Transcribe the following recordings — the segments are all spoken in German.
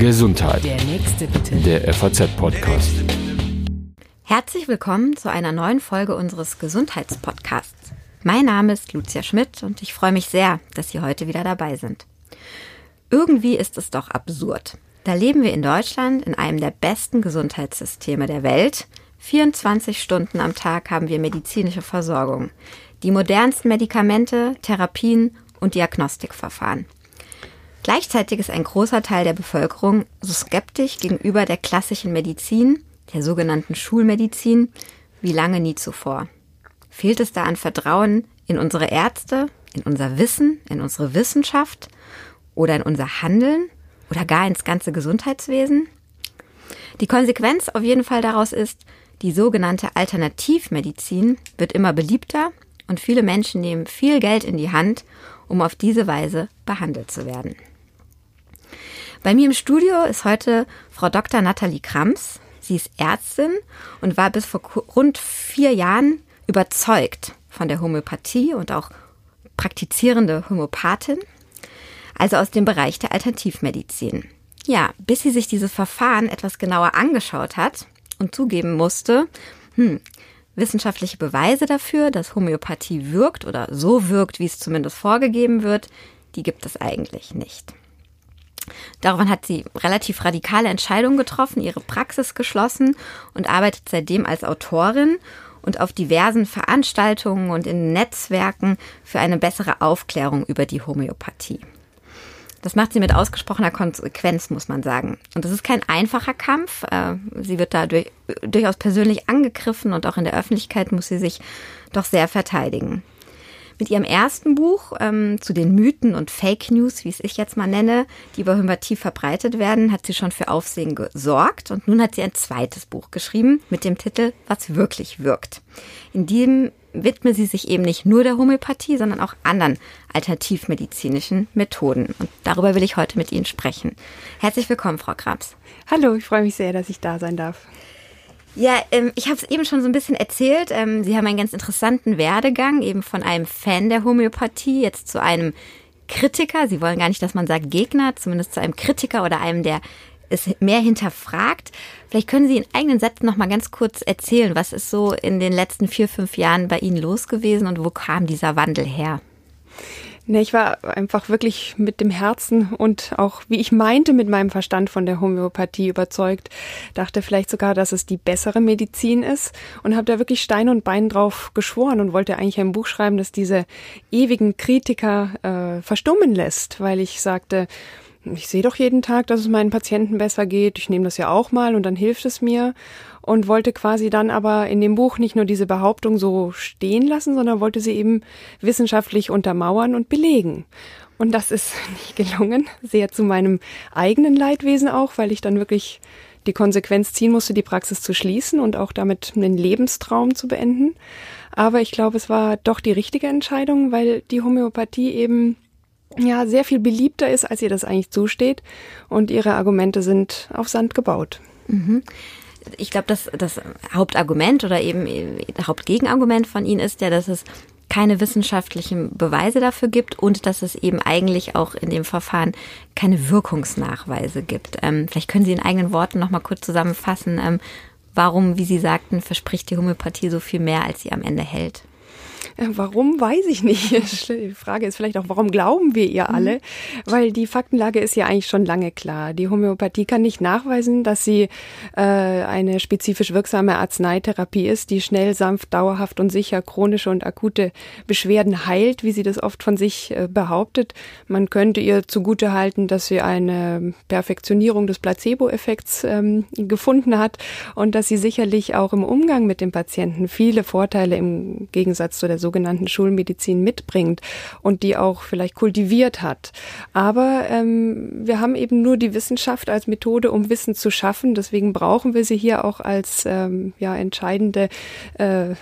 Gesundheit. Der nächste bitte. Der FAZ-Podcast. Herzlich willkommen zu einer neuen Folge unseres Gesundheitspodcasts. Mein Name ist Lucia Schmidt und ich freue mich sehr, dass Sie heute wieder dabei sind. Irgendwie ist es doch absurd. Da leben wir in Deutschland in einem der besten Gesundheitssysteme der Welt. 24 Stunden am Tag haben wir medizinische Versorgung. Die modernsten Medikamente, Therapien und Diagnostikverfahren. Gleichzeitig ist ein großer Teil der Bevölkerung so skeptisch gegenüber der klassischen Medizin, der sogenannten Schulmedizin, wie lange nie zuvor. Fehlt es da an Vertrauen in unsere Ärzte, in unser Wissen, in unsere Wissenschaft oder in unser Handeln oder gar ins ganze Gesundheitswesen? Die Konsequenz auf jeden Fall daraus ist, die sogenannte Alternativmedizin wird immer beliebter und viele Menschen nehmen viel Geld in die Hand, um auf diese Weise behandelt zu werden. Bei mir im Studio ist heute Frau Dr. Nathalie Krams. Sie ist Ärztin und war bis vor rund vier Jahren überzeugt von der Homöopathie und auch praktizierende Homöopathin, also aus dem Bereich der Alternativmedizin. Ja, bis sie sich dieses Verfahren etwas genauer angeschaut hat und zugeben musste, hm, wissenschaftliche Beweise dafür, dass Homöopathie wirkt oder so wirkt, wie es zumindest vorgegeben wird, die gibt es eigentlich nicht. Daraufhin hat sie relativ radikale Entscheidungen getroffen, ihre Praxis geschlossen und arbeitet seitdem als Autorin und auf diversen Veranstaltungen und in Netzwerken für eine bessere Aufklärung über die Homöopathie. Das macht sie mit ausgesprochener Konsequenz, muss man sagen. Und das ist kein einfacher Kampf. Äh, sie wird da durchaus persönlich angegriffen und auch in der Öffentlichkeit muss sie sich doch sehr verteidigen. Mit ihrem ersten Buch ähm, zu den Mythen und Fake News, wie es ich jetzt mal nenne, die über Homöopathie verbreitet werden, hat sie schon für Aufsehen gesorgt. Und nun hat sie ein zweites Buch geschrieben mit dem Titel Was wirklich wirkt. In dem widme sie sich eben nicht nur der Homöopathie, sondern auch anderen alternativmedizinischen Methoden. Und darüber will ich heute mit Ihnen sprechen. Herzlich willkommen, Frau Krabs. Hallo, ich freue mich sehr, dass ich da sein darf. Ja, ähm, ich habe es eben schon so ein bisschen erzählt. Ähm, Sie haben einen ganz interessanten Werdegang, eben von einem Fan der Homöopathie jetzt zu einem Kritiker. Sie wollen gar nicht, dass man sagt Gegner, zumindest zu einem Kritiker oder einem, der es mehr hinterfragt. Vielleicht können Sie in eigenen Sätzen noch mal ganz kurz erzählen, was ist so in den letzten vier, fünf Jahren bei Ihnen los gewesen und wo kam dieser Wandel her? Ne, ich war einfach wirklich mit dem Herzen und auch, wie ich meinte, mit meinem Verstand von der Homöopathie überzeugt. Dachte vielleicht sogar, dass es die bessere Medizin ist und habe da wirklich Stein und Bein drauf geschworen und wollte eigentlich ein Buch schreiben, das diese ewigen Kritiker äh, verstummen lässt, weil ich sagte, ich sehe doch jeden Tag, dass es meinen Patienten besser geht. Ich nehme das ja auch mal und dann hilft es mir. Und wollte quasi dann aber in dem Buch nicht nur diese Behauptung so stehen lassen, sondern wollte sie eben wissenschaftlich untermauern und belegen. Und das ist nicht gelungen, sehr zu meinem eigenen Leidwesen auch, weil ich dann wirklich die Konsequenz ziehen musste, die Praxis zu schließen und auch damit einen Lebenstraum zu beenden. Aber ich glaube, es war doch die richtige Entscheidung, weil die Homöopathie eben ja sehr viel beliebter ist, als ihr das eigentlich zusteht. Und ihre Argumente sind auf Sand gebaut. Mhm. Ich glaube, das, das Hauptargument oder eben Hauptgegenargument von Ihnen ist ja, dass es keine wissenschaftlichen Beweise dafür gibt und dass es eben eigentlich auch in dem Verfahren keine Wirkungsnachweise gibt. Ähm, vielleicht können Sie in eigenen Worten noch mal kurz zusammenfassen, ähm, warum, wie Sie sagten, verspricht die Homöopathie so viel mehr, als sie am Ende hält. Äh, warum, weiß ich nicht. Die Frage ist vielleicht auch, warum glauben wir ihr alle? Mhm. Weil die Faktenlage ist ja eigentlich schon lange klar. Die Homöopathie kann nicht nachweisen, dass sie äh, eine spezifisch wirksame Arzneitherapie ist, die schnell, sanft, dauerhaft und sicher chronische und akute Beschwerden heilt, wie sie das oft von sich äh, behauptet. Man könnte ihr zugute halten, dass sie eine Perfektionierung des Placebo-Effekts ähm, gefunden hat und dass sie sicherlich auch im Umgang mit dem Patienten viele Vorteile im Gegensatz zu der sogenannten Schulmedizin mitbringt und die auch vielleicht kultiviert hat. Aber ähm, wir haben eben nur die Wissenschaft als Methode, um Wissen zu schaffen. Deswegen brauchen wir sie hier auch als ähm, ja, entscheidende äh,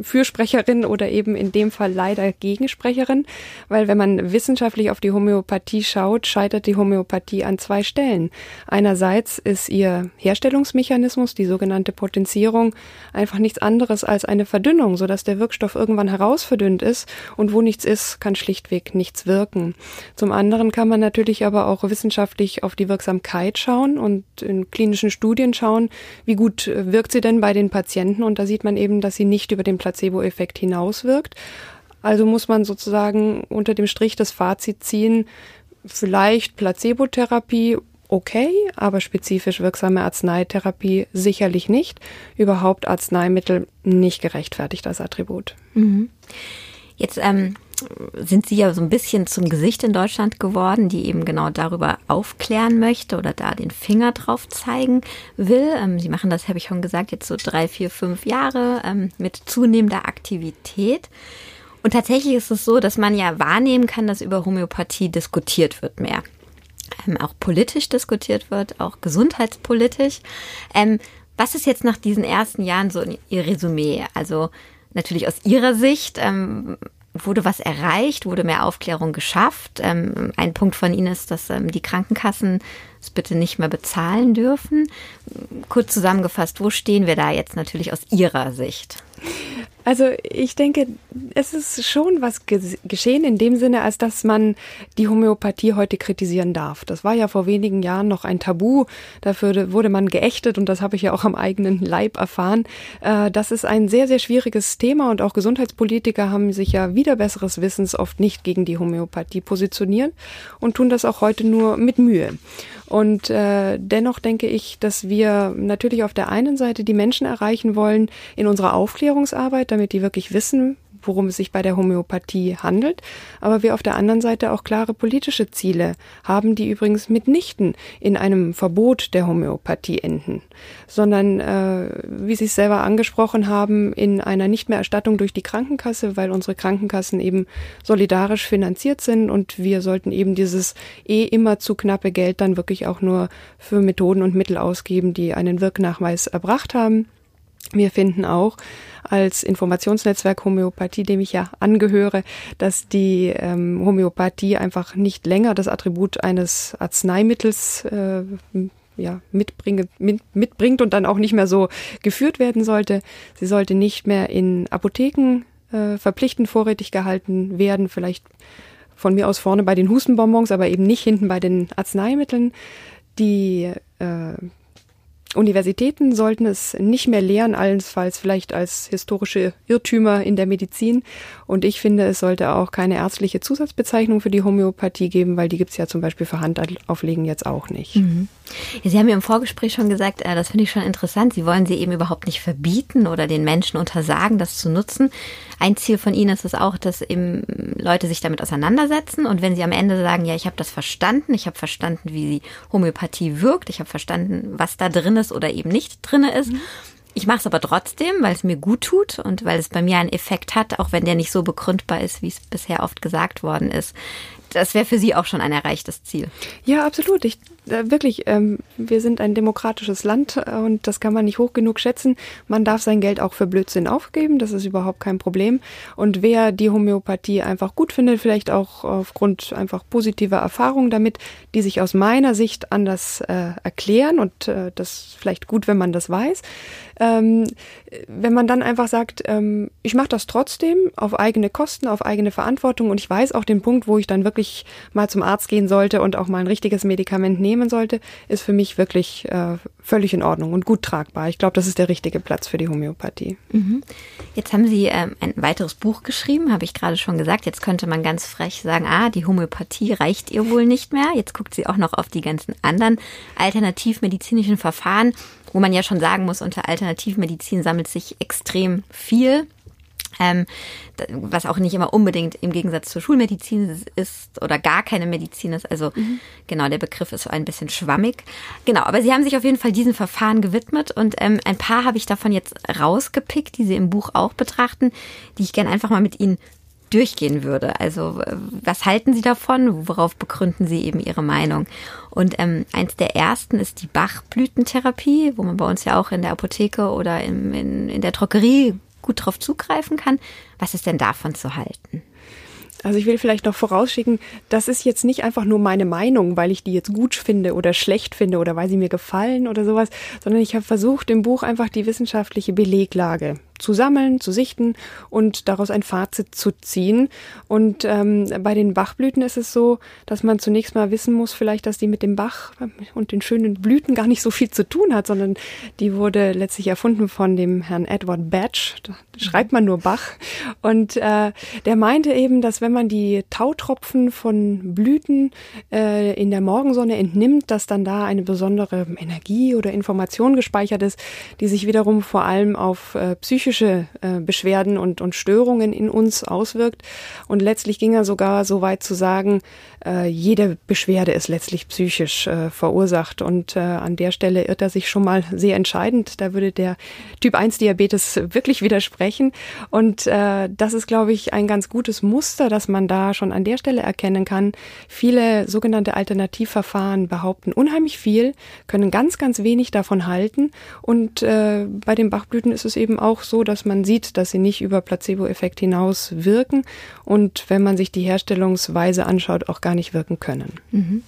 Fürsprecherin oder eben in dem Fall leider Gegensprecherin, weil wenn man wissenschaftlich auf die Homöopathie schaut, scheitert die Homöopathie an zwei Stellen. Einerseits ist ihr Herstellungsmechanismus, die sogenannte Potenzierung, einfach nichts anderes als eine Verdünnung, sodass der Wirkstoff irgendwann herausverdünnt ist und wo nichts ist, kann schlichtweg nichts wirken. Zum anderen kann man natürlich aber auch wissenschaftlich auf die Wirksamkeit schauen und in klinischen Studien schauen, wie gut wirkt sie denn bei den Patienten und da sieht man eben, dass sie nicht über den Placebo-Effekt hinauswirkt. Also muss man sozusagen unter dem Strich das Fazit ziehen, vielleicht Placebotherapie okay, aber spezifisch wirksame Arzneitherapie sicherlich nicht. Überhaupt Arzneimittel nicht gerechtfertigt als Attribut. Mhm. Jetzt ähm, sind Sie ja so ein bisschen zum Gesicht in Deutschland geworden, die eben genau darüber aufklären möchte oder da den Finger drauf zeigen will. Ähm, Sie machen das, habe ich schon gesagt, jetzt so drei, vier, fünf Jahre ähm, mit zunehmender Aktivität. Und tatsächlich ist es so, dass man ja wahrnehmen kann, dass über Homöopathie diskutiert wird mehr. Ähm, auch politisch diskutiert wird, auch gesundheitspolitisch. Ähm, was ist jetzt nach diesen ersten Jahren so Ihr Resümee? Also natürlich aus Ihrer Sicht, ähm, wurde was erreicht, wurde mehr Aufklärung geschafft. Ähm, ein Punkt von Ihnen ist, dass ähm, die Krankenkassen es bitte nicht mehr bezahlen dürfen. Kurz zusammengefasst, wo stehen wir da jetzt natürlich aus Ihrer Sicht? Also ich denke, es ist schon was geschehen in dem Sinne, als dass man die Homöopathie heute kritisieren darf. Das war ja vor wenigen Jahren noch ein Tabu. Dafür wurde man geächtet und das habe ich ja auch am eigenen Leib erfahren. Äh, das ist ein sehr, sehr schwieriges Thema und auch Gesundheitspolitiker haben sich ja wieder besseres Wissens oft nicht gegen die Homöopathie positioniert und tun das auch heute nur mit Mühe. Und äh, dennoch denke ich, dass wir natürlich auf der einen Seite die Menschen erreichen wollen in unserer Aufklärungsarbeit, damit die wirklich wissen, worum es sich bei der Homöopathie handelt, aber wir auf der anderen Seite auch klare politische Ziele haben, die übrigens mitnichten in einem Verbot der Homöopathie enden, sondern, äh, wie Sie es selber angesprochen haben, in einer nicht mehr Erstattung durch die Krankenkasse, weil unsere Krankenkassen eben solidarisch finanziert sind und wir sollten eben dieses eh immer zu knappe Geld dann wirklich auch nur für Methoden und Mittel ausgeben, die einen Wirknachweis erbracht haben. Wir finden auch als Informationsnetzwerk Homöopathie, dem ich ja angehöre, dass die ähm, Homöopathie einfach nicht länger das Attribut eines Arzneimittels äh, ja, mitbringe, mit, mitbringt und dann auch nicht mehr so geführt werden sollte. Sie sollte nicht mehr in Apotheken äh, verpflichtend vorrätig gehalten werden, vielleicht von mir aus vorne bei den Hustenbonbons, aber eben nicht hinten bei den Arzneimitteln. Die äh, Universitäten sollten es nicht mehr lehren, allenfalls vielleicht als historische Irrtümer in der Medizin. Und ich finde, es sollte auch keine ärztliche Zusatzbezeichnung für die Homöopathie geben, weil die gibt's ja zum Beispiel für Handauflegen jetzt auch nicht. Mhm. Sie haben ja im Vorgespräch schon gesagt, äh, das finde ich schon interessant. Sie wollen sie eben überhaupt nicht verbieten oder den Menschen untersagen, das zu nutzen. Ein Ziel von Ihnen ist es auch, dass eben Leute sich damit auseinandersetzen und wenn sie am Ende sagen, ja, ich habe das verstanden, ich habe verstanden, wie Homöopathie wirkt, ich habe verstanden, was da drin ist oder eben nicht drin ist. Mhm. Ich mache es aber trotzdem, weil es mir gut tut und weil es bei mir einen Effekt hat, auch wenn der nicht so begründbar ist, wie es bisher oft gesagt worden ist das wäre für Sie auch schon ein erreichtes Ziel. Ja, absolut. Ich, wirklich, ähm, wir sind ein demokratisches Land äh, und das kann man nicht hoch genug schätzen. Man darf sein Geld auch für Blödsinn aufgeben, das ist überhaupt kein Problem. Und wer die Homöopathie einfach gut findet, vielleicht auch aufgrund einfach positiver Erfahrungen damit, die sich aus meiner Sicht anders äh, erklären und äh, das vielleicht gut, wenn man das weiß, ähm, wenn man dann einfach sagt, ähm, ich mache das trotzdem auf eigene Kosten, auf eigene Verantwortung und ich weiß auch den Punkt, wo ich dann wirklich mal zum Arzt gehen sollte und auch mal ein richtiges Medikament nehmen sollte, ist für mich wirklich äh, völlig in Ordnung und gut tragbar. Ich glaube, das ist der richtige Platz für die Homöopathie. Mhm. Jetzt haben Sie ähm, ein weiteres Buch geschrieben, habe ich gerade schon gesagt. Jetzt könnte man ganz frech sagen, ah, die Homöopathie reicht ihr wohl nicht mehr. Jetzt guckt sie auch noch auf die ganzen anderen alternativmedizinischen Verfahren wo man ja schon sagen muss, unter Alternativmedizin sammelt sich extrem viel. Ähm, was auch nicht immer unbedingt im Gegensatz zur Schulmedizin ist oder gar keine Medizin ist. Also mhm. genau, der Begriff ist ein bisschen schwammig. Genau, aber Sie haben sich auf jeden Fall diesen Verfahren gewidmet und ähm, ein paar habe ich davon jetzt rausgepickt, die Sie im Buch auch betrachten, die ich gerne einfach mal mit Ihnen durchgehen würde. Also was halten Sie davon? Worauf begründen Sie eben Ihre Meinung? Und ähm, eins der ersten ist die Bachblütentherapie, wo man bei uns ja auch in der Apotheke oder im, in, in der Drogerie gut drauf zugreifen kann. Was ist denn davon zu halten? Also ich will vielleicht noch vorausschicken, das ist jetzt nicht einfach nur meine Meinung, weil ich die jetzt gut finde oder schlecht finde oder weil sie mir gefallen oder sowas, sondern ich habe versucht, im Buch einfach die wissenschaftliche Beleglage zu sammeln, zu sichten und daraus ein Fazit zu ziehen. Und ähm, bei den Bachblüten ist es so, dass man zunächst mal wissen muss, vielleicht, dass die mit dem Bach und den schönen Blüten gar nicht so viel zu tun hat, sondern die wurde letztlich erfunden von dem Herrn Edward Batch. Da schreibt man nur Bach. Und äh, der meinte eben, dass wenn man die Tautropfen von Blüten äh, in der Morgensonne entnimmt, dass dann da eine besondere Energie oder Information gespeichert ist, die sich wiederum vor allem auf äh, psychische psychische äh, Beschwerden und, und Störungen in uns auswirkt. Und letztlich ging er sogar so weit zu sagen, äh, jede Beschwerde ist letztlich psychisch äh, verursacht. Und äh, an der Stelle irrt er sich schon mal sehr entscheidend. Da würde der Typ 1 Diabetes wirklich widersprechen. Und äh, das ist, glaube ich, ein ganz gutes Muster, dass man da schon an der Stelle erkennen kann. Viele sogenannte Alternativverfahren behaupten unheimlich viel, können ganz, ganz wenig davon halten. Und äh, bei den Bachblüten ist es eben auch so, dass man sieht, dass sie nicht über Placebo-Effekt hinaus wirken und wenn man sich die Herstellungsweise anschaut, auch gar nicht wirken können. Mhm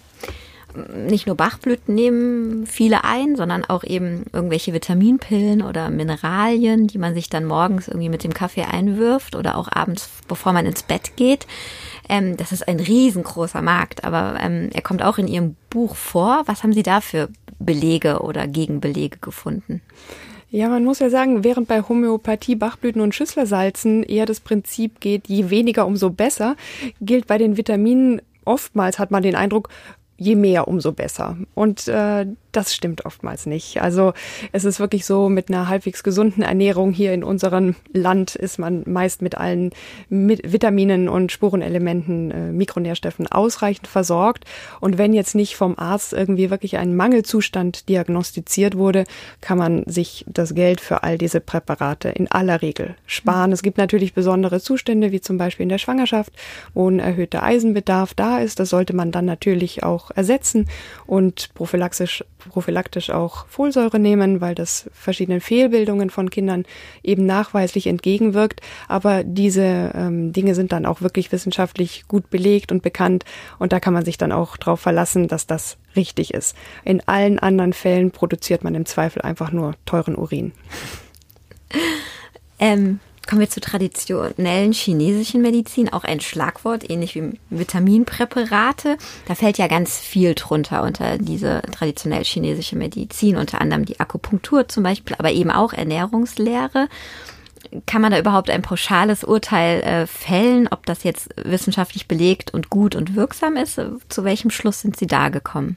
nicht nur Bachblüten nehmen viele ein, sondern auch eben irgendwelche Vitaminpillen oder Mineralien, die man sich dann morgens irgendwie mit dem Kaffee einwirft oder auch abends, bevor man ins Bett geht. Ähm, das ist ein riesengroßer Markt, aber ähm, er kommt auch in Ihrem Buch vor. Was haben Sie da für Belege oder Gegenbelege gefunden? Ja, man muss ja sagen, während bei Homöopathie, Bachblüten und Schüsslersalzen eher das Prinzip geht, je weniger, umso besser, gilt bei den Vitaminen oftmals, hat man den Eindruck, je mehr, umso besser. Und äh, das stimmt oftmals nicht. Also es ist wirklich so, mit einer halbwegs gesunden Ernährung hier in unserem Land ist man meist mit allen mit Vitaminen und Spurenelementen, äh, Mikronährstoffen ausreichend versorgt. Und wenn jetzt nicht vom Arzt irgendwie wirklich ein Mangelzustand diagnostiziert wurde, kann man sich das Geld für all diese Präparate in aller Regel sparen. Es gibt natürlich besondere Zustände, wie zum Beispiel in der Schwangerschaft, wo ein erhöhter Eisenbedarf da ist. Das sollte man dann natürlich auch ersetzen und prophylaxisch prophylaktisch auch Folsäure nehmen, weil das verschiedenen Fehlbildungen von Kindern eben nachweislich entgegenwirkt. Aber diese ähm, Dinge sind dann auch wirklich wissenschaftlich gut belegt und bekannt und da kann man sich dann auch darauf verlassen, dass das richtig ist. In allen anderen Fällen produziert man im Zweifel einfach nur teuren Urin. Ähm, Kommen wir zur traditionellen chinesischen Medizin, auch ein Schlagwort, ähnlich wie Vitaminpräparate. Da fällt ja ganz viel drunter unter diese traditionell chinesische Medizin, unter anderem die Akupunktur zum Beispiel, aber eben auch Ernährungslehre. Kann man da überhaupt ein pauschales Urteil äh, fällen, ob das jetzt wissenschaftlich belegt und gut und wirksam ist? Zu welchem Schluss sind Sie da gekommen?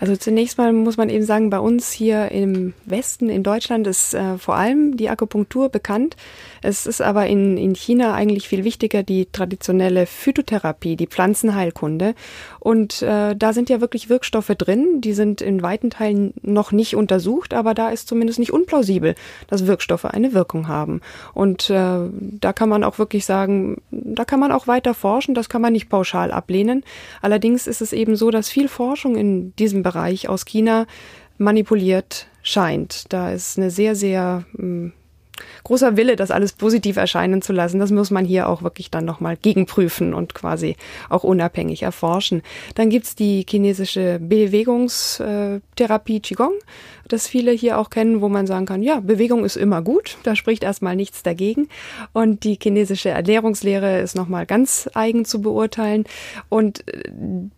Also zunächst mal muss man eben sagen, bei uns hier im Westen, in Deutschland, ist äh, vor allem die Akupunktur bekannt. Es ist aber in, in China eigentlich viel wichtiger die traditionelle Phytotherapie, die Pflanzenheilkunde. Und äh, da sind ja wirklich Wirkstoffe drin, die sind in weiten Teilen noch nicht untersucht, aber da ist zumindest nicht unplausibel, dass Wirkstoffe eine Wirkung haben. Und äh, da kann man auch wirklich sagen, da kann man auch weiter forschen, das kann man nicht pauschal ablehnen. Allerdings ist es eben so, dass viel Forschung in diesem Bereich aus China manipuliert scheint. Da ist eine sehr, sehr hm, großer Wille, das alles positiv erscheinen zu lassen. Das muss man hier auch wirklich dann nochmal gegenprüfen und quasi auch unabhängig erforschen. Dann gibt's die chinesische Bewegungstherapie Qigong, das viele hier auch kennen, wo man sagen kann, ja, Bewegung ist immer gut, da spricht erstmal nichts dagegen. Und die chinesische Ernährungslehre ist nochmal ganz eigen zu beurteilen. Und äh,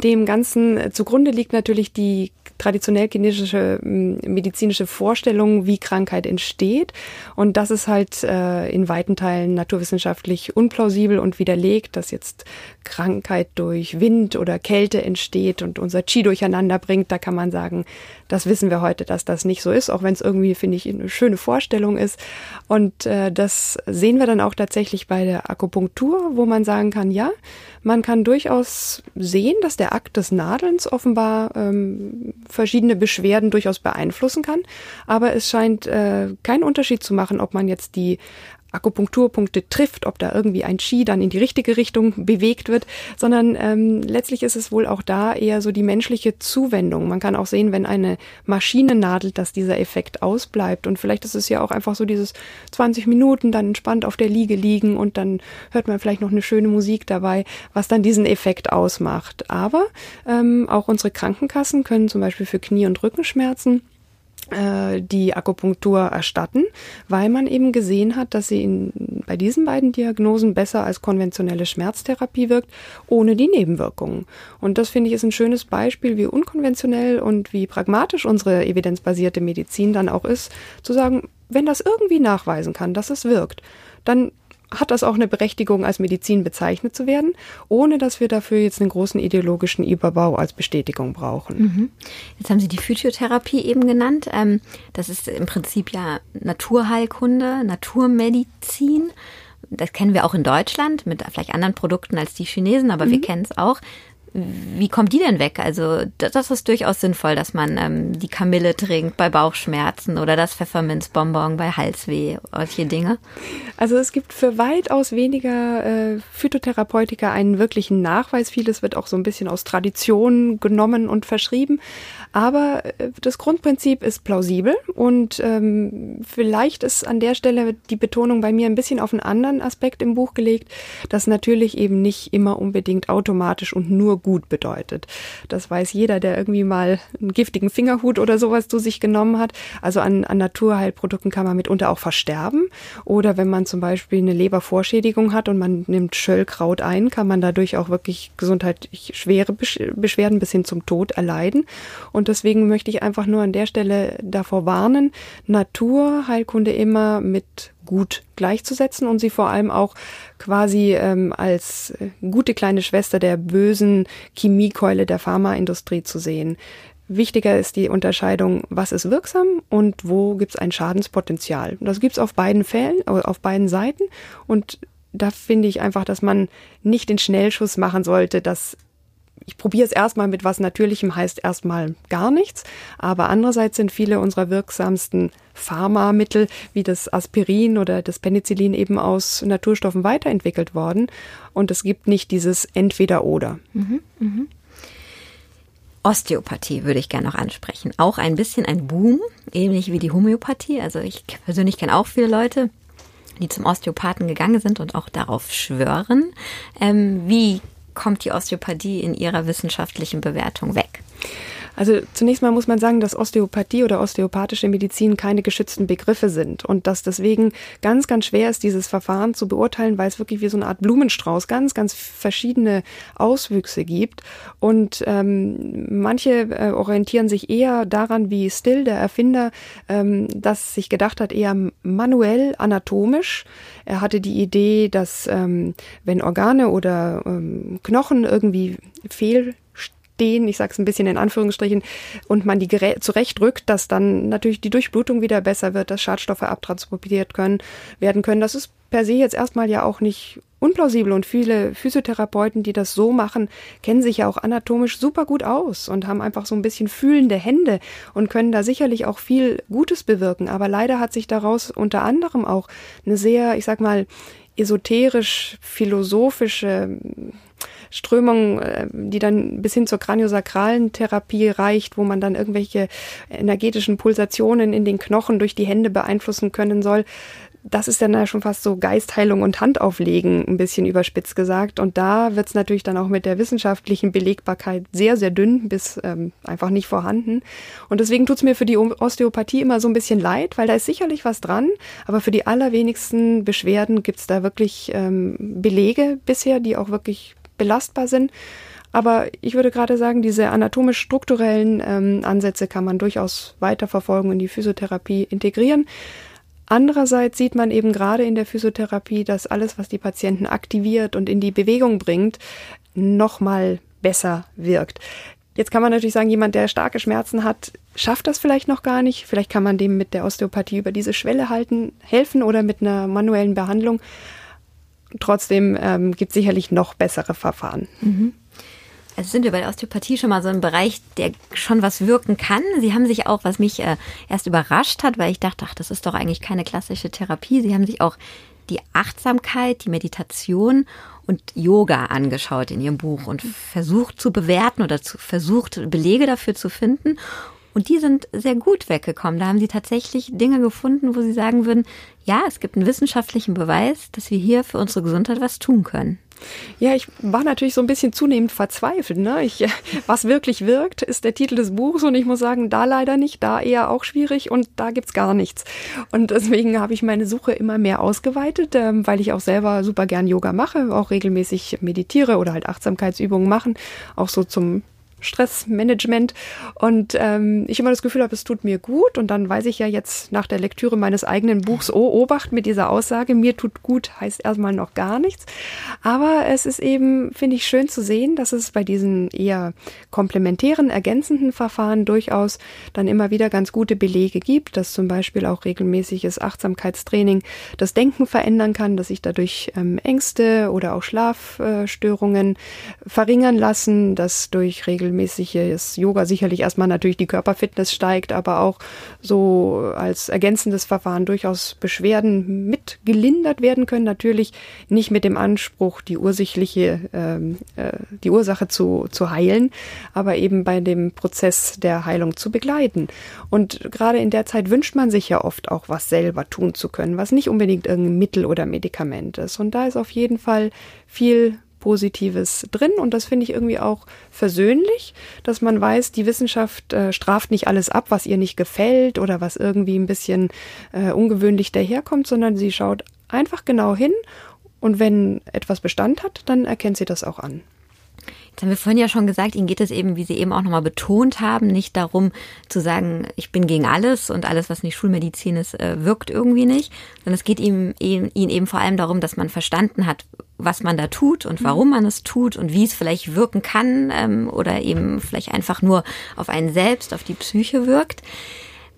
dem Ganzen zugrunde liegt natürlich die traditionell chinesische medizinische Vorstellung, wie Krankheit entsteht. Und das ist halt äh, in weiten Teilen naturwissenschaftlich unplausibel und widerlegt, dass jetzt Krankheit durch Wind oder Kälte entsteht und unser Qi durcheinander bringt. Da kann man sagen, das wissen wir heute, dass das nicht so ist, auch wenn es irgendwie, finde ich, eine schöne Vorstellung ist. Und äh, das sehen wir dann auch tatsächlich bei der Akupunktur, wo man sagen kann, ja, man kann durchaus sehen, dass der Akt des Nadelns offenbar ähm, verschiedene Beschwerden durchaus beeinflussen kann. Aber es scheint äh, keinen Unterschied zu machen, ob man jetzt die Akupunkturpunkte trifft, ob da irgendwie ein Ski dann in die richtige Richtung bewegt wird, sondern ähm, letztlich ist es wohl auch da eher so die menschliche Zuwendung. Man kann auch sehen, wenn eine Maschine nadelt, dass dieser Effekt ausbleibt. Und vielleicht ist es ja auch einfach so dieses 20 Minuten dann entspannt auf der Liege liegen und dann hört man vielleicht noch eine schöne Musik dabei, was dann diesen Effekt ausmacht. Aber ähm, auch unsere Krankenkassen können zum Beispiel für Knie- und Rückenschmerzen die Akupunktur erstatten, weil man eben gesehen hat, dass sie in, bei diesen beiden Diagnosen besser als konventionelle Schmerztherapie wirkt, ohne die Nebenwirkungen. Und das finde ich ist ein schönes Beispiel, wie unkonventionell und wie pragmatisch unsere evidenzbasierte Medizin dann auch ist, zu sagen, wenn das irgendwie nachweisen kann, dass es wirkt, dann hat das auch eine Berechtigung, als Medizin bezeichnet zu werden, ohne dass wir dafür jetzt einen großen ideologischen Überbau als Bestätigung brauchen. Mhm. Jetzt haben Sie die Physiotherapie eben genannt. Ähm, das ist im Prinzip ja Naturheilkunde, Naturmedizin. Das kennen wir auch in Deutschland mit vielleicht anderen Produkten als die Chinesen, aber mhm. wir kennen es auch. Wie kommt die denn weg? Also das ist durchaus sinnvoll, dass man ähm, die Kamille trinkt bei Bauchschmerzen oder das Pfefferminzbonbon bei Halsweh, solche Dinge. Also es gibt für weitaus weniger äh, Phytotherapeutika einen wirklichen Nachweis. Vieles wird auch so ein bisschen aus Tradition genommen und verschrieben. Aber äh, das Grundprinzip ist plausibel und ähm, vielleicht ist an der Stelle die Betonung bei mir ein bisschen auf einen anderen Aspekt im Buch gelegt, dass natürlich eben nicht immer unbedingt automatisch und nur gut bedeutet. Das weiß jeder, der irgendwie mal einen giftigen Fingerhut oder sowas zu sich genommen hat. Also an, an Naturheilprodukten kann man mitunter auch versterben. Oder wenn man zum Beispiel eine Lebervorschädigung hat und man nimmt Schöllkraut ein, kann man dadurch auch wirklich gesundheitlich schwere Beschwerden bis hin zum Tod erleiden. Und und deswegen möchte ich einfach nur an der Stelle davor warnen, Naturheilkunde immer mit gut gleichzusetzen und sie vor allem auch quasi ähm, als äh, gute kleine Schwester der bösen Chemiekeule der Pharmaindustrie zu sehen. Wichtiger ist die Unterscheidung, was ist wirksam und wo gibt es ein Schadenspotenzial. Das gibt es auf beiden Fällen, äh, auf beiden Seiten. Und da finde ich einfach, dass man nicht den Schnellschuss machen sollte, dass ich probiere es erstmal mit was Natürlichem, heißt erstmal gar nichts. Aber andererseits sind viele unserer wirksamsten Pharmamittel wie das Aspirin oder das Penicillin eben aus Naturstoffen weiterentwickelt worden. Und es gibt nicht dieses Entweder-Oder. Mhm, mh. Osteopathie würde ich gerne noch ansprechen. Auch ein bisschen ein Boom, ähnlich wie die Homöopathie. Also ich persönlich kenne auch viele Leute, die zum Osteopathen gegangen sind und auch darauf schwören. Ähm, wie kommt die Osteopathie in ihrer wissenschaftlichen Bewertung weg? Also zunächst mal muss man sagen, dass Osteopathie oder osteopathische Medizin keine geschützten Begriffe sind und dass deswegen ganz, ganz schwer ist, dieses Verfahren zu beurteilen, weil es wirklich wie so eine Art Blumenstrauß ganz, ganz verschiedene Auswüchse gibt. Und ähm, manche äh, orientieren sich eher daran, wie Still, der Erfinder, ähm, das sich gedacht hat, eher manuell, anatomisch. Er hatte die Idee, dass ähm, wenn Organe oder ähm, Knochen irgendwie fehl stehen, ich sage es ein bisschen in Anführungsstrichen, und man die zurechtrückt, dass dann natürlich die Durchblutung wieder besser wird, dass Schadstoffe abtransportiert können, werden können. Das ist per se jetzt erstmal ja auch nicht unplausibel und viele Physiotherapeuten, die das so machen, kennen sich ja auch anatomisch super gut aus und haben einfach so ein bisschen fühlende Hände und können da sicherlich auch viel Gutes bewirken. Aber leider hat sich daraus unter anderem auch eine sehr, ich sag mal, esoterisch philosophische Strömung, äh, die dann bis hin zur kraniosakralen Therapie reicht, wo man dann irgendwelche energetischen Pulsationen in den Knochen durch die Hände beeinflussen können soll. Das ist dann ja schon fast so Geistheilung und Handauflegen, ein bisschen überspitzt gesagt. Und da wird es natürlich dann auch mit der wissenschaftlichen Belegbarkeit sehr, sehr dünn bis ähm, einfach nicht vorhanden. Und deswegen tut es mir für die Osteopathie immer so ein bisschen leid, weil da ist sicherlich was dran, aber für die allerwenigsten Beschwerden gibt es da wirklich ähm, Belege bisher, die auch wirklich belastbar sind. Aber ich würde gerade sagen, diese anatomisch-strukturellen ähm, Ansätze kann man durchaus weiterverfolgen und die Physiotherapie integrieren. Andererseits sieht man eben gerade in der Physiotherapie, dass alles, was die Patienten aktiviert und in die Bewegung bringt, nochmal besser wirkt. Jetzt kann man natürlich sagen, jemand, der starke Schmerzen hat, schafft das vielleicht noch gar nicht. Vielleicht kann man dem mit der Osteopathie über diese Schwelle halten, helfen oder mit einer manuellen Behandlung. Trotzdem ähm, gibt es sicherlich noch bessere Verfahren. Mhm. Also sind wir bei der Osteopathie schon mal so im Bereich, der schon was wirken kann. Sie haben sich auch, was mich äh, erst überrascht hat, weil ich dachte, ach, das ist doch eigentlich keine klassische Therapie. Sie haben sich auch die Achtsamkeit, die Meditation und Yoga angeschaut in ihrem Buch und versucht zu bewerten oder zu, versucht Belege dafür zu finden. Und die sind sehr gut weggekommen. Da haben sie tatsächlich Dinge gefunden, wo sie sagen würden, ja, es gibt einen wissenschaftlichen Beweis, dass wir hier für unsere Gesundheit was tun können. Ja, ich war natürlich so ein bisschen zunehmend verzweifelt. Ne? Ich, was wirklich wirkt, ist der Titel des Buchs und ich muss sagen, da leider nicht, da eher auch schwierig und da gibt's gar nichts. Und deswegen habe ich meine Suche immer mehr ausgeweitet, ähm, weil ich auch selber super gern Yoga mache, auch regelmäßig meditiere oder halt Achtsamkeitsübungen machen, auch so zum Stressmanagement. Und ähm, ich immer das Gefühl habe, es tut mir gut. Und dann weiß ich ja jetzt nach der Lektüre meines eigenen Buchs, oh, Obacht mit dieser Aussage, mir tut gut heißt erstmal noch gar nichts, aber es ist eben, finde ich, schön zu sehen, dass es bei diesen eher komplementären, ergänzenden Verfahren durchaus dann immer wieder ganz gute Belege gibt, dass zum Beispiel auch regelmäßiges Achtsamkeitstraining das Denken verändern kann, dass sich dadurch ähm, Ängste oder auch Schlafstörungen verringern lassen, dass durch regelmäßiges regelmäßiges Yoga sicherlich erstmal natürlich die Körperfitness steigt, aber auch so als ergänzendes Verfahren durchaus Beschwerden mit werden können. Natürlich nicht mit dem Anspruch, die ursächliche, ähm, äh, die Ursache zu, zu heilen, aber eben bei dem Prozess der Heilung zu begleiten. Und gerade in der Zeit wünscht man sich ja oft auch was selber tun zu können, was nicht unbedingt irgendein Mittel oder Medikament ist. Und da ist auf jeden Fall viel Positives drin und das finde ich irgendwie auch versöhnlich, dass man weiß, die Wissenschaft äh, straft nicht alles ab, was ihr nicht gefällt oder was irgendwie ein bisschen äh, ungewöhnlich daherkommt, sondern sie schaut einfach genau hin und wenn etwas Bestand hat, dann erkennt sie das auch an. Jetzt haben wir vorhin ja schon gesagt, Ihnen geht es eben, wie Sie eben auch nochmal betont haben, nicht darum zu sagen, ich bin gegen alles und alles, was nicht Schulmedizin ist, äh, wirkt irgendwie nicht, sondern es geht Ihnen eben vor allem darum, dass man verstanden hat, was man da tut und warum man es tut und wie es vielleicht wirken kann ähm, oder eben vielleicht einfach nur auf einen selbst, auf die Psyche wirkt.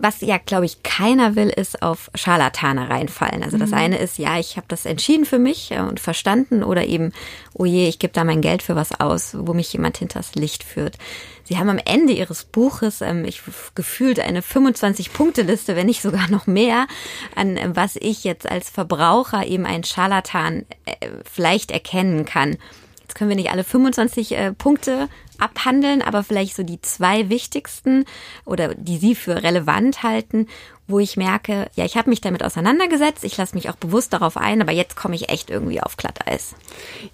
Was ja, glaube ich, keiner will, ist auf Scharlatane reinfallen. Also das mhm. eine ist, ja, ich habe das entschieden für mich äh, und verstanden oder eben, oh je, ich gebe da mein Geld für was aus, wo mich jemand hinters Licht führt. Sie haben am Ende Ihres Buches, ähm, ich gefühlt eine 25-Punkte-Liste, wenn nicht sogar noch mehr, an äh, was ich jetzt als Verbraucher eben einen Scharlatan äh, vielleicht erkennen kann. Jetzt können wir nicht alle 25 äh, Punkte abhandeln, aber vielleicht so die zwei wichtigsten oder die Sie für relevant halten, wo ich merke, ja, ich habe mich damit auseinandergesetzt, ich lasse mich auch bewusst darauf ein, aber jetzt komme ich echt irgendwie auf Glatteis.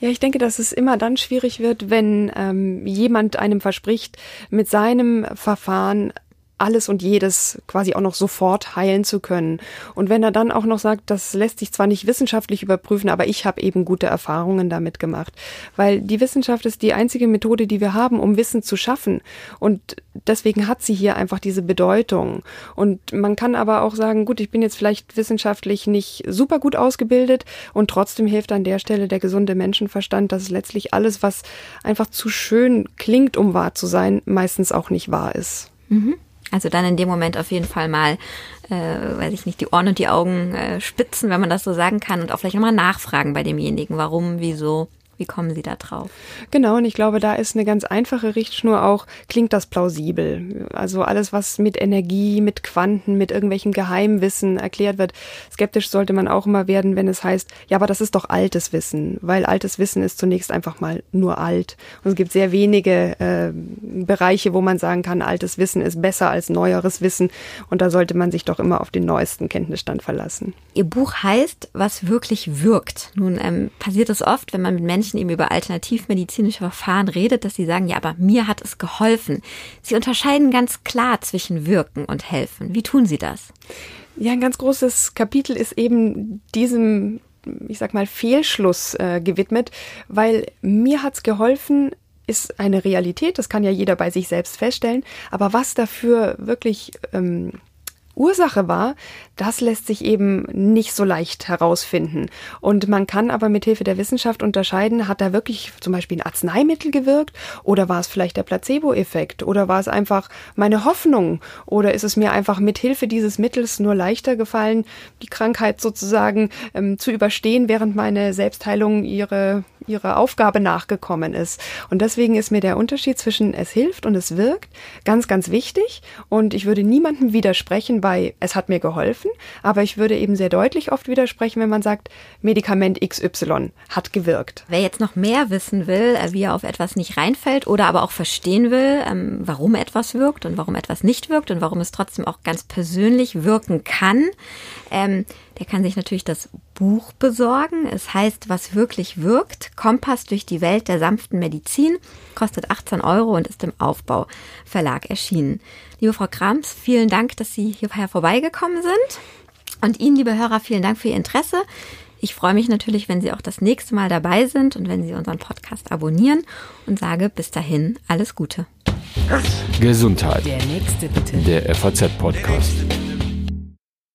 Ja, ich denke, dass es immer dann schwierig wird, wenn ähm, jemand einem verspricht, mit seinem Verfahren alles und jedes quasi auch noch sofort heilen zu können. Und wenn er dann auch noch sagt, das lässt sich zwar nicht wissenschaftlich überprüfen, aber ich habe eben gute Erfahrungen damit gemacht. Weil die Wissenschaft ist die einzige Methode, die wir haben, um Wissen zu schaffen. Und deswegen hat sie hier einfach diese Bedeutung. Und man kann aber auch sagen, gut, ich bin jetzt vielleicht wissenschaftlich nicht super gut ausgebildet und trotzdem hilft an der Stelle der gesunde Menschenverstand, dass letztlich alles, was einfach zu schön klingt, um wahr zu sein, meistens auch nicht wahr ist. Mhm. Also dann in dem Moment auf jeden Fall mal, äh, weiß ich nicht, die Ohren und die Augen äh, spitzen, wenn man das so sagen kann, und auch vielleicht nochmal nachfragen bei demjenigen, warum, wieso, wie kommen Sie da drauf? Genau, und ich glaube, da ist eine ganz einfache Richtschnur auch, klingt das plausibel. Also alles, was mit Energie, mit Quanten, mit irgendwelchem Geheimwissen erklärt wird. Skeptisch sollte man auch immer werden, wenn es heißt, ja, aber das ist doch altes Wissen, weil altes Wissen ist zunächst einfach mal nur alt. Und es gibt sehr wenige äh, Bereiche, wo man sagen kann, altes Wissen ist besser als neueres Wissen. Und da sollte man sich doch immer auf den neuesten Kenntnisstand verlassen. Ihr Buch heißt, was wirklich wirkt. Nun ähm, passiert es oft, wenn man mit Menschen Menschen eben über alternativmedizinische Verfahren redet, dass sie sagen, ja, aber mir hat es geholfen. Sie unterscheiden ganz klar zwischen wirken und helfen. Wie tun Sie das? Ja, ein ganz großes Kapitel ist eben diesem, ich sag mal, Fehlschluss äh, gewidmet, weil mir hat's geholfen, ist eine Realität, das kann ja jeder bei sich selbst feststellen, aber was dafür wirklich ähm, Ursache war, das lässt sich eben nicht so leicht herausfinden. Und man kann aber mit Hilfe der Wissenschaft unterscheiden, hat da wirklich zum Beispiel ein Arzneimittel gewirkt oder war es vielleicht der Placebo-Effekt oder war es einfach meine Hoffnung oder ist es mir einfach mit Hilfe dieses Mittels nur leichter gefallen, die Krankheit sozusagen ähm, zu überstehen, während meine Selbstheilung ihre ihrer Aufgabe nachgekommen ist. Und deswegen ist mir der Unterschied zwischen es hilft und es wirkt ganz, ganz wichtig. Und ich würde niemandem widersprechen, dabei, es hat mir geholfen, aber ich würde eben sehr deutlich oft widersprechen, wenn man sagt, Medikament XY hat gewirkt. Wer jetzt noch mehr wissen will, äh, wie er auf etwas nicht reinfällt oder aber auch verstehen will, ähm, warum etwas wirkt und warum etwas nicht wirkt und warum es trotzdem auch ganz persönlich wirken kann, ähm, der kann sich natürlich das Buch besorgen. Es heißt, was wirklich wirkt. Kompass durch die Welt der sanften Medizin. Kostet 18 Euro und ist im Aufbau Verlag erschienen. Liebe Frau Krams, vielen Dank, dass Sie hierher vorbeigekommen sind. Und Ihnen, liebe Hörer, vielen Dank für Ihr Interesse. Ich freue mich natürlich, wenn Sie auch das nächste Mal dabei sind und wenn Sie unseren Podcast abonnieren und sage bis dahin alles Gute. Gesundheit. Der nächste bitte. Der FAZ Podcast.